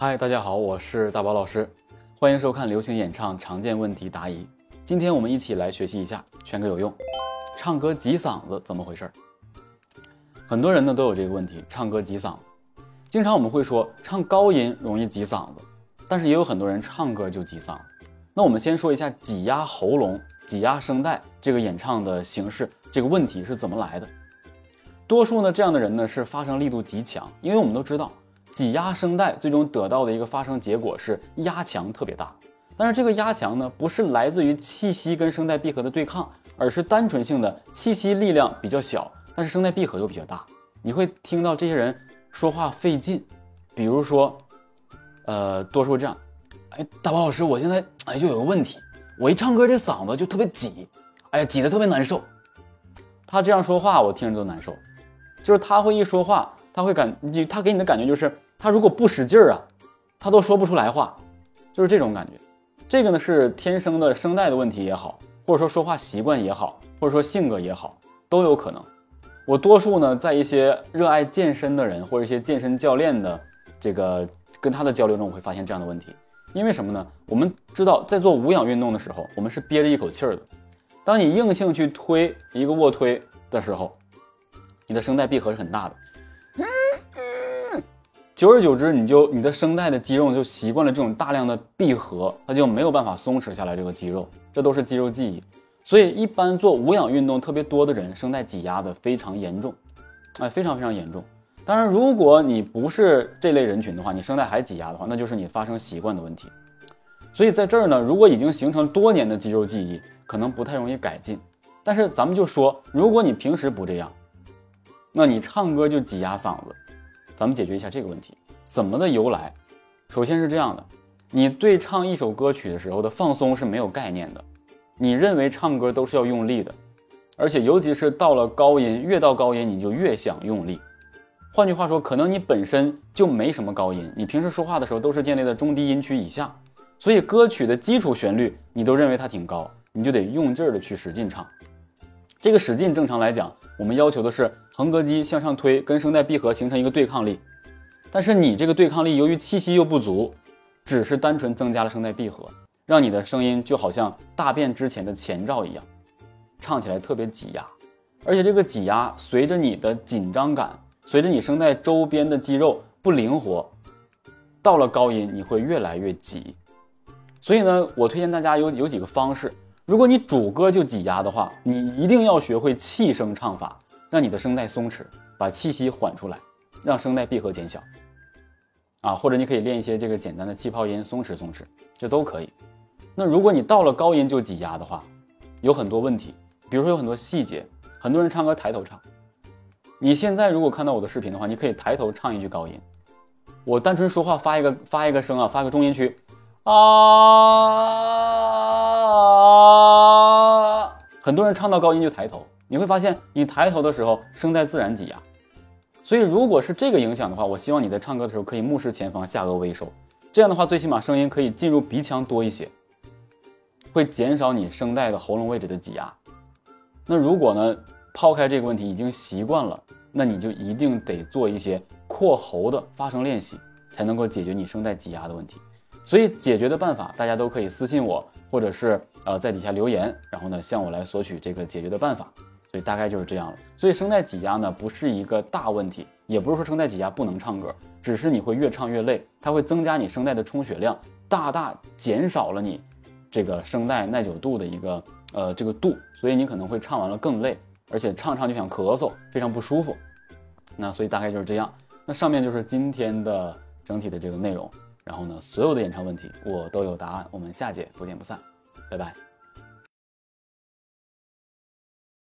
嗨，大家好，我是大宝老师，欢迎收看流行演唱常见问题答疑。今天我们一起来学习一下，全歌有用。唱歌挤嗓子怎么回事？很多人呢都有这个问题，唱歌挤嗓子。经常我们会说唱高音容易挤嗓子，但是也有很多人唱歌就挤嗓子。那我们先说一下挤压喉咙、挤压声带这个演唱的形式，这个问题是怎么来的？多数呢这样的人呢是发声力度极强，因为我们都知道。挤压声带最终得到的一个发声结果是压强特别大，但是这个压强呢，不是来自于气息跟声带闭合的对抗，而是单纯性的气息力量比较小，但是声带闭合又比较大。你会听到这些人说话费劲，比如说，呃，多说这样，哎，大宝老师，我现在哎就有个问题，我一唱歌这嗓子就特别挤，哎呀，挤得特别难受。他这样说话我听着都难受，就是他会一说话。他会感你，他给你的感觉就是，他如果不使劲儿啊，他都说不出来话，就是这种感觉。这个呢是天生的声带的问题也好，或者说说话习惯也好，或者说性格也好，都有可能。我多数呢在一些热爱健身的人或者一些健身教练的这个跟他的交流中，我会发现这样的问题。因为什么呢？我们知道在做无氧运动的时候，我们是憋着一口气儿的。当你硬性去推一个卧推的时候，你的声带闭合是很大的。久而久之，你就你的声带的肌肉就习惯了这种大量的闭合，它就没有办法松弛下来这个肌肉，这都是肌肉记忆。所以一般做无氧运动特别多的人，声带挤压的非常严重，哎，非常非常严重。当然，如果你不是这类人群的话，你声带还挤压的话，那就是你发声习惯的问题。所以在这儿呢，如果已经形成多年的肌肉记忆，可能不太容易改进。但是咱们就说，如果你平时不这样，那你唱歌就挤压嗓子。咱们解决一下这个问题，怎么的由来？首先是这样的，你对唱一首歌曲的时候的放松是没有概念的，你认为唱歌都是要用力的，而且尤其是到了高音，越到高音你就越想用力。换句话说，可能你本身就没什么高音，你平时说话的时候都是建立在中低音区以下，所以歌曲的基础旋律你都认为它挺高，你就得用劲儿的去使劲唱。这个使劲，正常来讲，我们要求的是横膈肌向上推，跟声带闭合形成一个对抗力。但是你这个对抗力，由于气息又不足，只是单纯增加了声带闭合，让你的声音就好像大便之前的前兆一样，唱起来特别挤压。而且这个挤压，随着你的紧张感，随着你声带周边的肌肉不灵活，到了高音你会越来越挤。所以呢，我推荐大家有有几个方式。如果你主歌就挤压的话，你一定要学会气声唱法，让你的声带松弛，把气息缓出来，让声带闭合减小。啊，或者你可以练一些这个简单的气泡音，松弛松弛，这都可以。那如果你到了高音就挤压的话，有很多问题，比如说有很多细节，很多人唱歌抬头唱。你现在如果看到我的视频的话，你可以抬头唱一句高音。我单纯说话发一个发一个声啊，发个中音区，啊。很多人唱到高音就抬头，你会发现你抬头的时候声带自然挤压。所以如果是这个影响的话，我希望你在唱歌的时候可以目视前方，下颚微收。这样的话，最起码声音可以进入鼻腔多一些，会减少你声带的喉咙位置的挤压。那如果呢，抛开这个问题已经习惯了，那你就一定得做一些扩喉的发声练习，才能够解决你声带挤压的问题。所以解决的办法，大家都可以私信我，或者是呃在底下留言，然后呢向我来索取这个解决的办法。所以大概就是这样了。所以声带挤压呢不是一个大问题，也不是说声带挤压不能唱歌，只是你会越唱越累，它会增加你声带的充血量，大大减少了你这个声带耐久度的一个呃这个度，所以你可能会唱完了更累，而且唱唱就想咳嗽，非常不舒服。那所以大概就是这样。那上面就是今天的整体的这个内容。然后呢，所有的演唱问题我都有答案。我们下节不见不散，拜拜。